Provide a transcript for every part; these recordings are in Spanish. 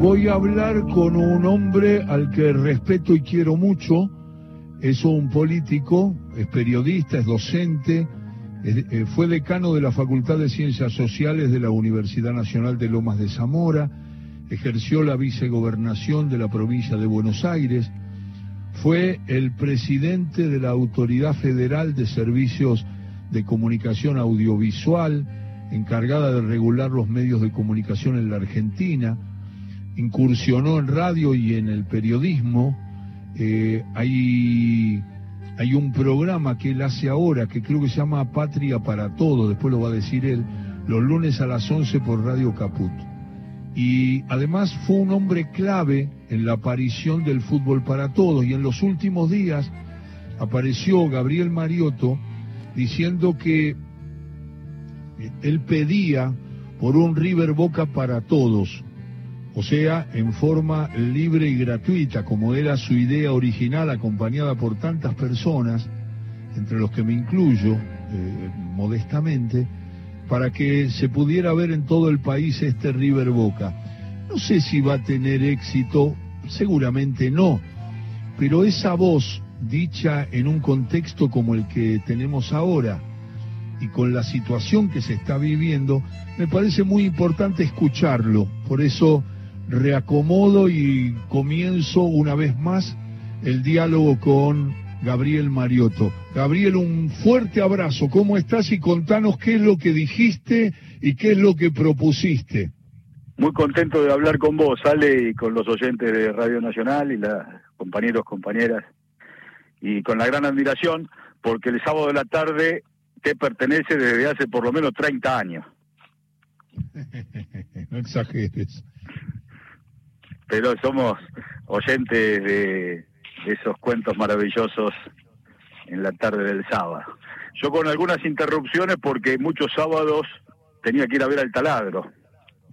voy a hablar con un hombre al que respeto y quiero mucho. Es un político, es periodista, es docente, eh, fue decano de la Facultad de Ciencias Sociales de la Universidad Nacional de Lomas de Zamora, ejerció la vicegobernación de la provincia de Buenos Aires, fue el presidente de la Autoridad Federal de Servicios de Comunicación Audiovisual, encargada de regular los medios de comunicación en la Argentina, incursionó en radio y en el periodismo. Eh, hay, hay un programa que él hace ahora que creo que se llama Patria para Todo, después lo va a decir él, los lunes a las 11 por Radio Caput. Y además fue un hombre clave en la aparición del fútbol para todos y en los últimos días apareció Gabriel Mariotto diciendo que él pedía por un River Boca para todos, o sea, en forma libre y gratuita, como era su idea original, acompañada por tantas personas, entre los que me incluyo eh, modestamente, para que se pudiera ver en todo el país este River Boca. No sé si va a tener éxito, seguramente no, pero esa voz dicha en un contexto como el que tenemos ahora, y con la situación que se está viviendo, me parece muy importante escucharlo. Por eso reacomodo y comienzo una vez más el diálogo con Gabriel Mariotto. Gabriel, un fuerte abrazo. ¿Cómo estás? Y contanos qué es lo que dijiste y qué es lo que propusiste. Muy contento de hablar con vos, Ale, y con los oyentes de Radio Nacional y los compañeros, compañeras, y con la gran admiración, porque el sábado de la tarde te pertenece desde hace por lo menos 30 años. no exageres. Pero somos oyentes de, esos cuentos maravillosos en la tarde del sábado. Yo con algunas interrupciones porque muchos sábados tenía que ir a ver al taladro.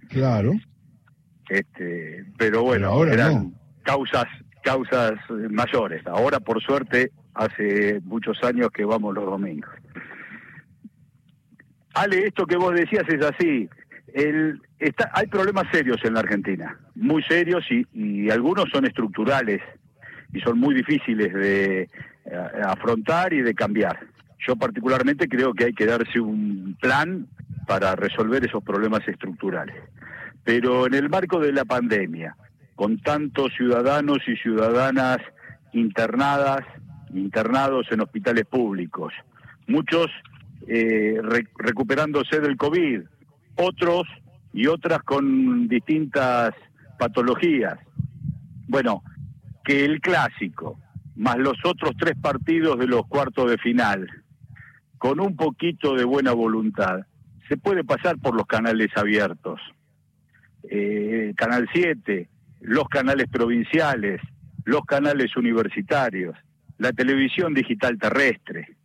Claro. Este, pero bueno, ahora eran causas causas mayores. Ahora por suerte hace muchos años que vamos los domingos. Ale, esto que vos decías es así. El, está, hay problemas serios en la Argentina, muy serios y, algunos son estructurales y son muy difíciles de eh, afrontar y de cambiar. Yo particularmente creo que hay que darse un plan para resolver esos problemas estructurales. Pero en el marco de la pandemia, con tantos ciudadanos y ciudadanas internadas, internados en hospitales públicos, muchos eh, recuperándose del COVID, otros y otras con distintas patologías. Bueno, que el clásico, más los otros tres partidos de los cuartos de final, con un poquito de buena voluntad, se puede pasar por los canales abiertos. Eh, Canal 7, los canales provinciales, los canales universitarios, la televisión digital terrestre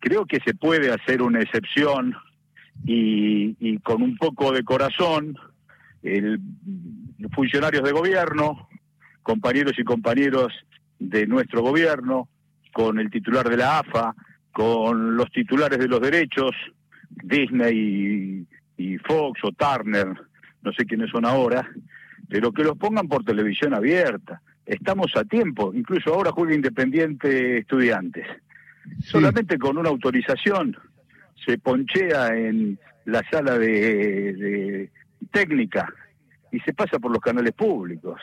creo que se puede hacer una excepción y, con un poco de corazón, el, funcionarios de gobierno, compañeros y compañeros de nuestro gobierno, con el titular de la AFA, con los titulares de los derechos, Disney y, y Fox o Turner, no sé quiénes son ahora, pero que los pongan por televisión abierta. Estamos a tiempo, incluso ahora juega Independiente Estudiantes. Solamente con una autorización se ponchea en la sala de, técnica y se pasa por los canales públicos.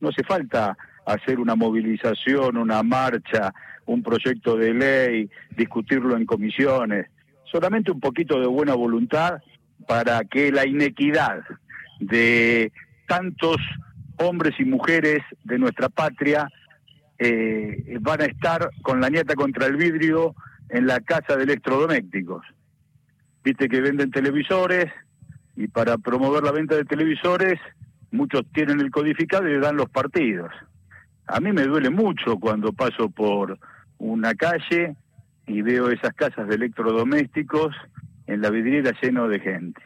No hace falta hacer una movilización, una marcha, un proyecto de ley, discutirlo en comisiones, solamente un poquito de buena voluntad para que la inequidad de tantos hombres y mujeres de nuestra patria eh, van a estar con la nieta contra el vidrio en la casa de electrodomésticos. Viste que venden televisores y para promover la venta de televisores muchos tienen el codificado y le dan los partidos. A mí me duele mucho cuando paso por una calle y veo esas casas de electrodomésticos en la vidriera lleno de gente,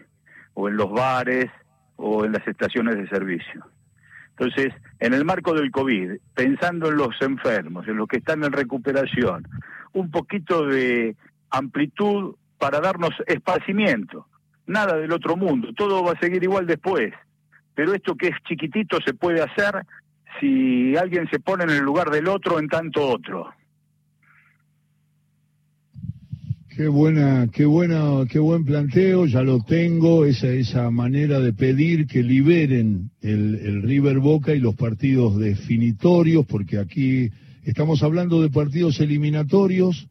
o en los bares, o en las estaciones de servicio. Entonces, en el marco del COVID, pensando en los enfermos, en los que están en recuperación, un poquito de amplitud para darnos esparcimiento, nada del otro mundo, todo va a seguir igual después, pero esto que es chiquitito se puede hacer si alguien se pone en el lugar del otro en tanto otro. Qué buena, qué buena, qué buen planteo, ya lo tengo, esa, esa manera de pedir que liberen el, el River Boca y los partidos definitorios, porque aquí estamos hablando de partidos eliminatorios,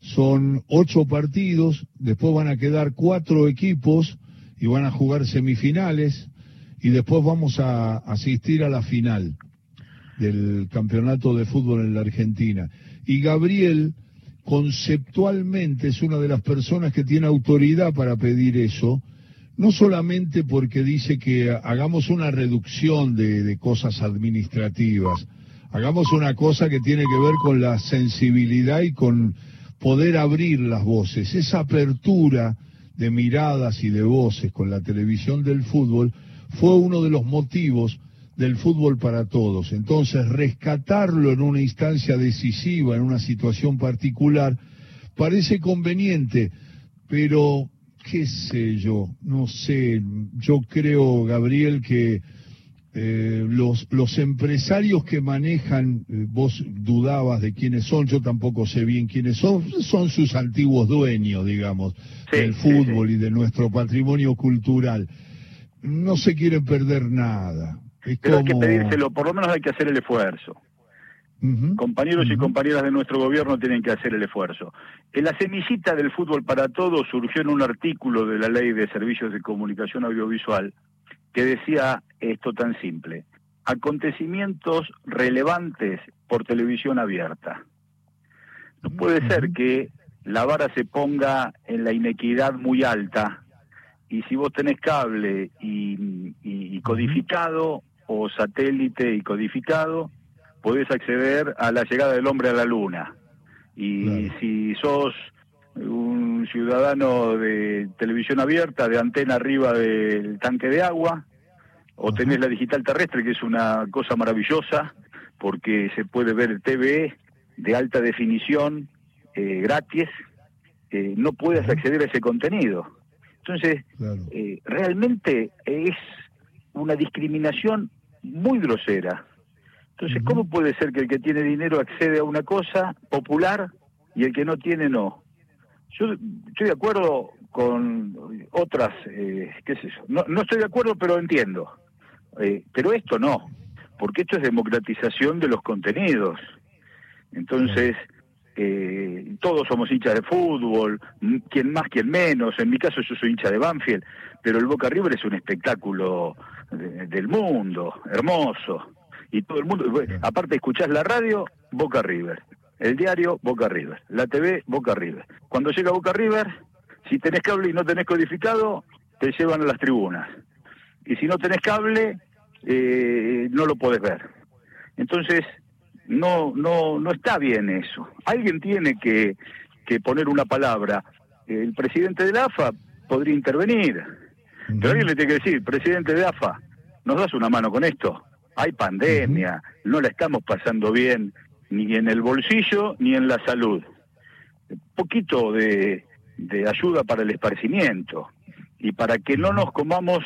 son ocho partidos, después van a quedar cuatro equipos y van a jugar semifinales y después vamos a asistir a la final del campeonato de fútbol en la Argentina. Y Gabriel conceptualmente es una de las personas que tiene autoridad para pedir eso, no solamente porque dice que hagamos una reducción de, de, cosas administrativas, hagamos una cosa que tiene que ver con la sensibilidad y con poder abrir las voces, esa apertura de miradas y de voces con la televisión del fútbol fue uno de los motivos del fútbol para todos. Entonces, rescatarlo en una instancia decisiva, en una situación particular, parece conveniente, pero qué sé yo, no sé, yo creo, Gabriel, que eh, los, los empresarios que manejan, eh, vos dudabas de quiénes son, yo tampoco sé bien quiénes son, son sus antiguos dueños, digamos, del fútbol y de nuestro patrimonio cultural. No se quieren perder nada. Pero hay que pedírselo, por lo menos hay que hacer el esfuerzo. Compañeros y compañeras de nuestro gobierno tienen que hacer el esfuerzo. En la semillita del fútbol para todos surgió en un artículo de la Ley de Servicios de Comunicación Audiovisual que decía esto tan simple. Acontecimientos relevantes por televisión abierta. No puede ser que la vara se ponga en la inequidad muy alta y si vos tenés cable y codificado o satélite y codificado, podés acceder a la llegada del hombre a la luna. Y si sos un ciudadano de televisión abierta, de antena arriba del tanque de agua, o tenés la digital terrestre, que es una cosa maravillosa, porque se puede ver TV de alta definición eh, gratis, eh, no puedes acceder a ese contenido. Entonces, eh, realmente es una discriminación muy grosera. Entonces, ¿cómo puede ser que el que tiene dinero accede a una cosa popular y el que no tiene no? Yo estoy de acuerdo con otras, eh, qué sé yo, no, no estoy de acuerdo, pero entiendo. Eh, pero esto no, porque esto es democratización de los contenidos. Entonces, eh, todos somos hinchas de fútbol, quien más, quien menos. En mi caso yo soy hincha de Banfield, pero el Boca River es un espectáculo del mundo, hermoso. Y todo el mundo, aparte escuchás la radio, Boca River. El diario, Boca River. La TV, Boca River. Cuando llega Boca River, si tenés cable y no tenés codificado, te llevan a las tribunas. Y si no tenés cable, eh, no lo podés ver. Entonces, no, no, no está bien eso. Alguien tiene que, que poner una palabra. El presidente de la AFA podría intervenir pero alguien le tiene que decir, presidente de AFA, ¿nos das una mano con esto? Hay pandemia, no la estamos pasando bien ni en el bolsillo ni en la salud. Un poquito de, de ayuda para el esparcimiento y para que no nos comamos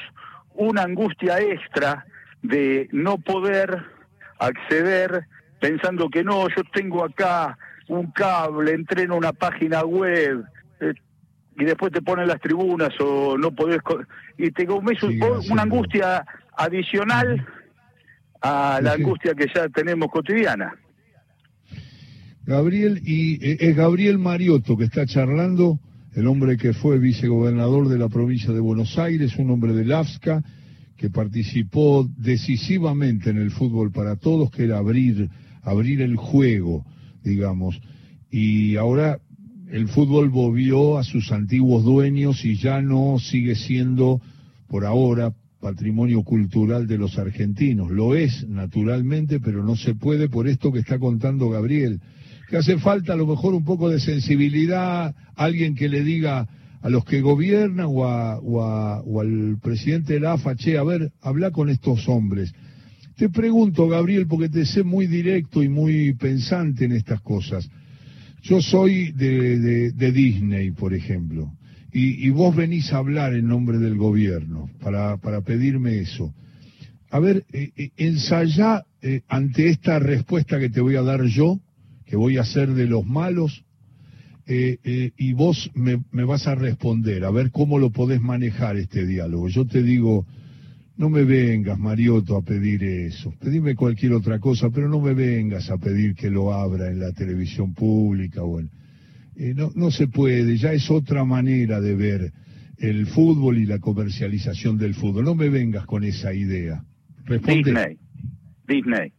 una angustia extra de no poder acceder pensando que no, yo tengo acá un cable, entreno una página web, eh, y después te ponen las tribunas o no podés y te comes una angustia adicional a la angustia que ya tenemos cotidiana. Gabriel, y eh, es Gabriel Mariotto que está charlando, el hombre que fue vicegobernador de la provincia de Buenos Aires, un hombre del AFSCA, que participó decisivamente en el fútbol para todos, que era abrir, abrir el juego, digamos. Y ahora el fútbol volvió a sus antiguos dueños y ya no sigue siendo, por ahora, patrimonio cultural de los argentinos. Lo es, naturalmente, pero no se puede por esto que está contando Gabriel. Que hace falta a lo mejor un poco de sensibilidad, alguien que le diga a los que gobiernan o, o, al presidente de la AFA, che, a ver, habla con estos hombres. Te pregunto, Gabriel, porque te sé muy directo y muy pensante en estas cosas. Yo soy de, de, Disney, por ejemplo, y, y, vos venís a hablar en nombre del gobierno para, para pedirme eso. A ver, eh, eh, ensayá eh, ante esta respuesta que te voy a dar yo, que voy a ser de los malos, y vos me, me, vas a responder, a ver cómo lo podés manejar este diálogo. Yo te digo, no me vengas, Marioto, a pedir eso. Pedime cualquier otra cosa, pero no me vengas a pedir que lo abra en la televisión pública. Bueno, no, no se puede, ya es otra manera de ver el fútbol y la comercialización del fútbol. No me vengas con esa idea. Disney. Disney.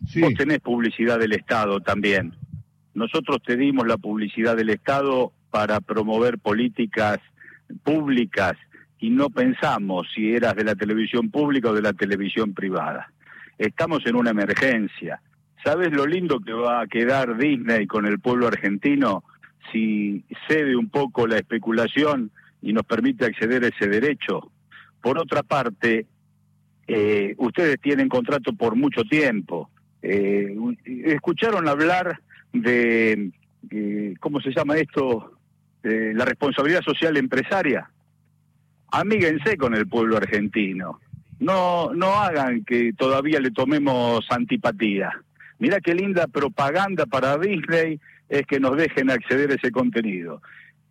Vos tenés publicidad del Estado también. Nosotros te dimos la publicidad del Estado para promover políticas públicas y no pensamos si eras de la televisión pública o de la televisión privada. Estamos en una emergencia. ¿Sabes lo lindo que va a quedar Disney con el pueblo argentino si cede un poco la especulación y nos permite acceder a ese derecho? Por otra parte, eh, ustedes tienen contrato por mucho tiempo. Eh, ¿Escucharon hablar de, eh, ¿cómo se llama esto? la responsabilidad social empresaria. Amíguense con el pueblo argentino. No, no hagan que todavía le tomemos antipatía. Mira qué linda propaganda para Disney es que nos dejen acceder a ese contenido.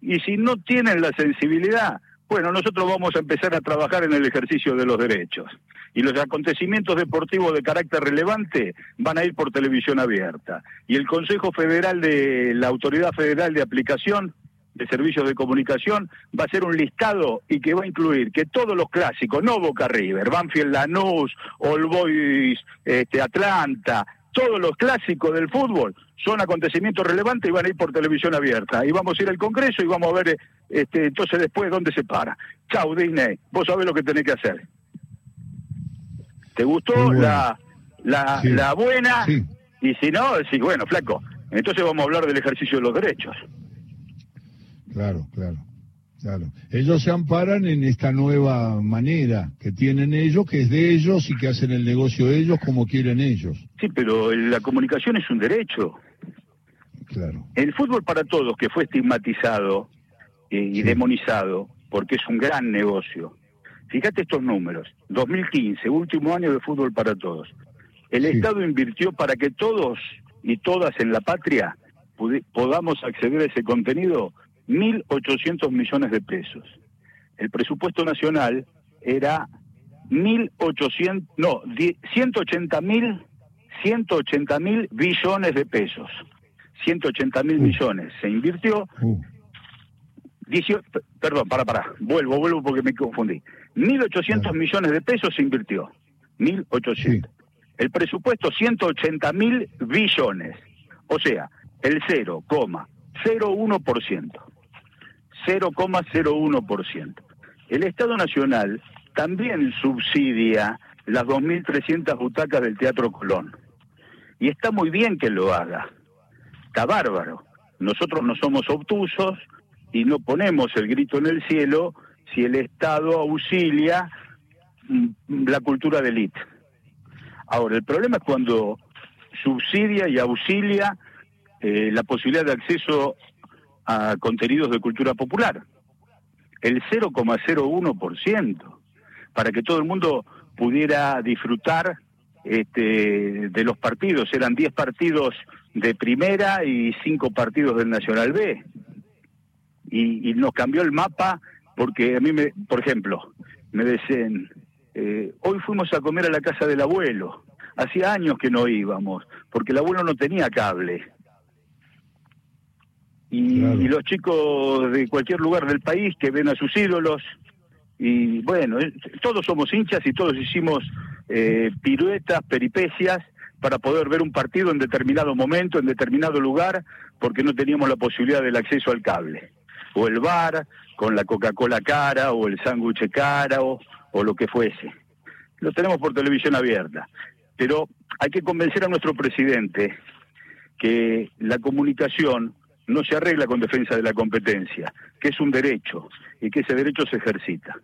Y si no tienen la sensibilidad, bueno, nosotros vamos a empezar a trabajar en el ejercicio de los derechos. Y los acontecimientos deportivos de carácter relevante van a ir por televisión abierta. Y el Consejo Federal de la Autoridad Federal de Aplicación de Servicios de Comunicación va a hacer un listado y que va a incluir que todos los clásicos, no Boca River, Banfield Lanús, All Boys este, Atlanta, todos los clásicos del fútbol son acontecimientos relevantes y van a ir por televisión abierta. Y vamos a ir al Congreso y vamos a ver este, entonces después dónde se para. Chau, Disney, vos sabés lo que tenés que hacer. ¿Te gustó la, la, la buena? Y si no, sí, bueno, flaco, entonces vamos a hablar del ejercicio de los derechos. Claro, claro. Claro. Ellos se amparan en esta nueva manera que tienen ellos, que es de ellos y que hacen el negocio ellos como quieren ellos. Sí, pero la comunicación es un derecho. Claro. El fútbol para todos, que fue estigmatizado eh, y demonizado, porque es un gran negocio. Fíjate estos números. 2015, último año de fútbol para todos. El Estado invirtió para que todos y todas en la patria podamos acceder a ese contenido 1.800 millones de pesos. El presupuesto nacional era 1.800, no, 180 mil 180 mil billones de pesos. 180 mil millones. Se invirtió. Uh. perdón, para, para. Vuelvo, vuelvo porque me confundí. 1.800 millones de pesos se invirtió. 1.800. El presupuesto 180 mil billones. O sea, el 0,01%. 0,01%. El Estado Nacional también subsidia las 2.300 butacas del Teatro Colón. Y está muy bien que lo haga. Está bárbaro. Nosotros no somos obtusos y no ponemos el grito en el cielo si el Estado auxilia mm, la cultura de élite. Ahora, el problema es cuando subsidia y auxilia eh, la posibilidad de acceso a contenidos de cultura popular. El 0,01%, para que todo el mundo pudiera disfrutar este, de los partidos. Eran 10 partidos de primera y 5 partidos del Nacional B. Y, nos cambió el mapa porque a mí, me, por ejemplo, me decían, eh, hoy fuimos a comer a la casa del abuelo. Hacía años que no íbamos, porque el abuelo no tenía cable. Y, los chicos de cualquier lugar del país que ven a sus ídolos, y bueno, eh, todos somos hinchas y todos hicimos eh, piruetas, peripecias para poder ver un partido en determinado momento, en determinado lugar, porque no teníamos la posibilidad del acceso al cable. O el bar, con la Coca-Cola cara, o el sándwich cara, o, o lo que fuese. Lo tenemos por televisión abierta. Pero hay que convencer a nuestro presidente que la comunicación no se arregla con defensa de la competencia, que es un derecho y que ese derecho se ejercita.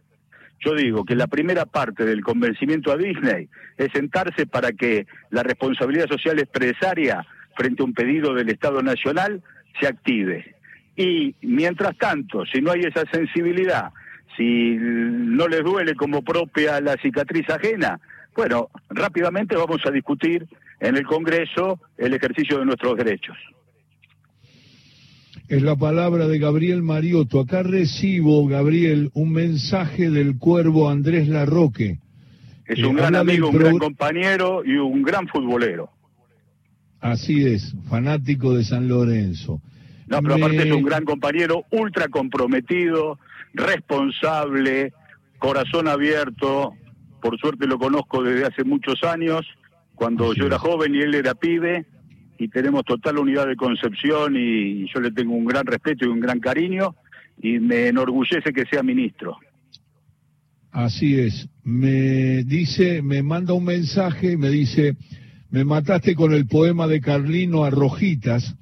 Yo digo que la primera parte del convencimiento a Disney es sentarse para que la responsabilidad social empresaria frente a un pedido del Estado Nacional se active. Y mientras tanto, si no hay esa sensibilidad, si no les duele como propia la cicatriz ajena, Bueno, rápidamente vamos a discutir en el Congreso el ejercicio de nuestros derechos. Es la palabra de Gabriel Mariotto. Acá recibo, Gabriel, un mensaje del cuervo Andrés Larroque. Es un gran amigo, un gran compañero y un gran futbolero. Así es, fanático de San Lorenzo. No, pero aparte es un gran compañero, ultra comprometido, responsable, corazón abierto. Por suerte lo conozco desde hace muchos años, cuando yo era joven y él era pibe, y tenemos total unidad de concepción y yo le tengo un gran respeto y un gran cariño, y me enorgullece que sea ministro. Así es. Me dice, me manda un mensaje, me dice, me mataste con el poema de Carlino a Rojitas.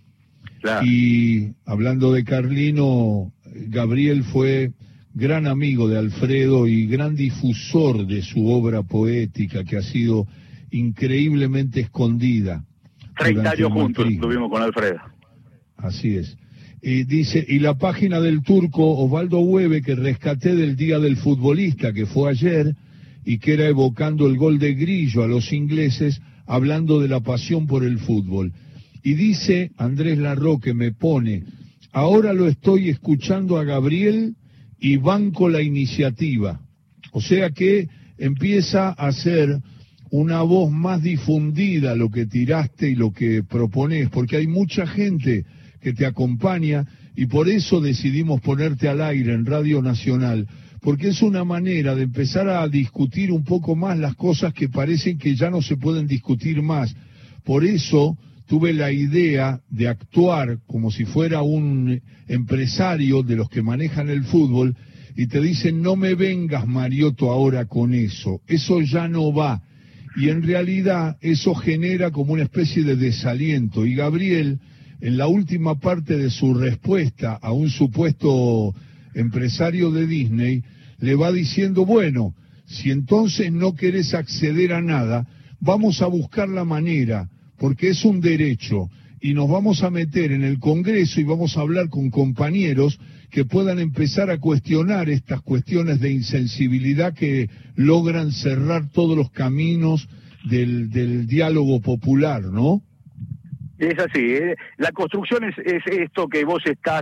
Y hablando de Carlino, Gabriel fue gran amigo de Alfredo y gran difusor de su obra poética que ha sido increíblemente escondida. Treinta años juntos estuvimos con Alfredo. Así es. Y dice, y la página del turco Osvaldo Hueve que rescaté del Día del Futbolista, que fue ayer, y que era evocando el gol de Grillo a los ingleses, hablando de la pasión por el fútbol. Y dice Andrés Larroque, me pone, ahora lo estoy escuchando a Gabriel y banco la iniciativa. O sea que empieza a ser una voz más difundida lo que tiraste y lo que propones, porque hay mucha gente que te acompaña y por eso decidimos ponerte al aire en Radio Nacional, porque es una manera de empezar a discutir un poco más las cosas que parecen que ya no se pueden discutir más. Por eso tuve la idea de actuar como si fuera un empresario de los que manejan el fútbol y te dicen no me vengas Marioto ahora con eso, eso ya no va. Y en realidad eso genera como una especie de desaliento. Y Gabriel en la última parte de su respuesta a un supuesto empresario de Disney, le va diciendo, bueno, si entonces no querés acceder a nada, vamos a buscar la manera, porque es un derecho, y nos vamos a meter en el Congreso y vamos a hablar con compañeros que puedan empezar a cuestionar estas cuestiones de insensibilidad que logran cerrar todos los caminos del, diálogo popular, ¿no? Es así, ¿eh? la construcción es, esto que vos estás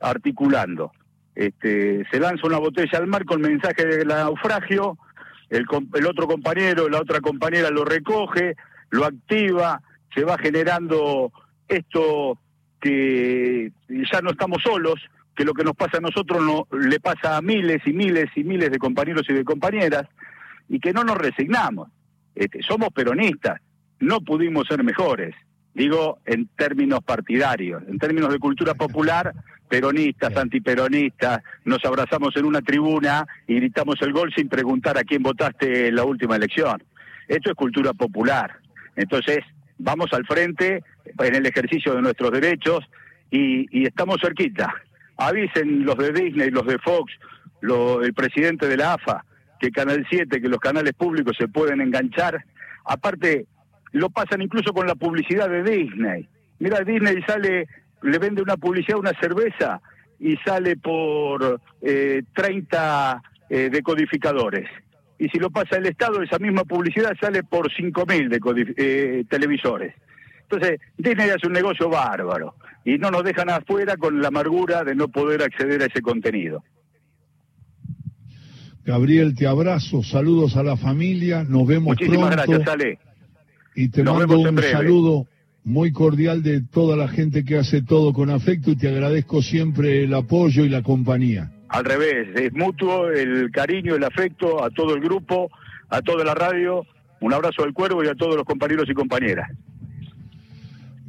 articulando. Este, se lanza una botella al mar con mensaje de naufragio, el, el otro compañero, la otra compañera lo recoge, lo activa, se va generando esto que ya no estamos solos, que lo que nos pasa a nosotros no, le pasa a miles y miles y miles de compañeros y de compañeras, y que no nos resignamos. Este, somos peronistas, no pudimos ser mejores digo en términos partidarios, en términos de cultura popular, peronistas, antiperonistas, nos abrazamos en una tribuna y gritamos el gol sin preguntar a quién votaste en la última elección. Esto es cultura popular. Entonces, vamos al frente en el ejercicio de nuestros derechos y, estamos cerquita. Avisen los de Disney, los de Fox, el presidente de la AFA, que Canal 7, que los canales públicos se pueden enganchar. Aparte, lo pasan incluso con la publicidad de Disney. Mira, Disney sale, le vende una publicidad, una cerveza, y sale por eh, 30 eh, decodificadores. Y si lo pasa el Estado, esa misma publicidad sale por 5.000 eh, televisores. Entonces, Disney hace un negocio bárbaro y no nos dejan afuera con la amargura de no poder acceder a ese contenido. Gabriel, te abrazo, saludos a la familia, nos vemos Muchísimas gracias, Ale. Y te mando un saludo muy cordial de toda la gente que hace todo con afecto y te agradezco siempre el apoyo y la compañía. Al revés, es mutuo el cariño, el afecto a todo el grupo, a toda la radio. Un abrazo al cuervo y a todos los compañeros y compañeras.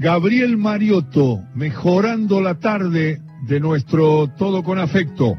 Gabriel Mariotto, mejorando la tarde de nuestro Todo con Afecto.